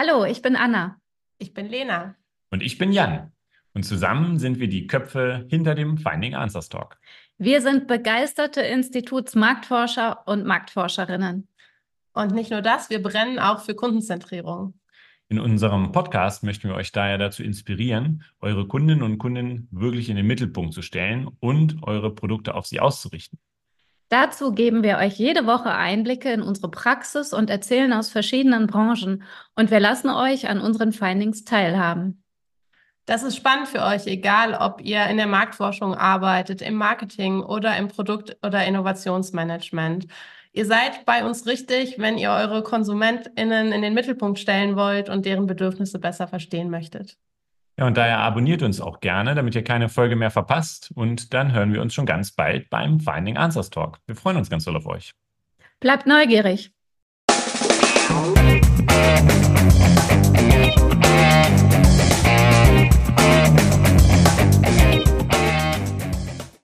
Hallo, ich bin Anna. Ich bin Lena. Und ich bin Jan. Und zusammen sind wir die Köpfe hinter dem Finding Answers Talk. Wir sind begeisterte Institutsmarktforscher und Marktforscherinnen. Und nicht nur das, wir brennen auch für Kundenzentrierung. In unserem Podcast möchten wir euch daher dazu inspirieren, eure Kundinnen und Kunden wirklich in den Mittelpunkt zu stellen und eure Produkte auf sie auszurichten. Dazu geben wir euch jede Woche Einblicke in unsere Praxis und erzählen aus verschiedenen Branchen. Und wir lassen euch an unseren Findings teilhaben. Das ist spannend für euch, egal ob ihr in der Marktforschung arbeitet, im Marketing oder im Produkt- oder Innovationsmanagement. Ihr seid bei uns richtig, wenn ihr eure KonsumentInnen in den Mittelpunkt stellen wollt und deren Bedürfnisse besser verstehen möchtet. Ja, und daher abonniert uns auch gerne, damit ihr keine Folge mehr verpasst. Und dann hören wir uns schon ganz bald beim Finding Answers Talk. Wir freuen uns ganz doll auf euch. Bleibt neugierig.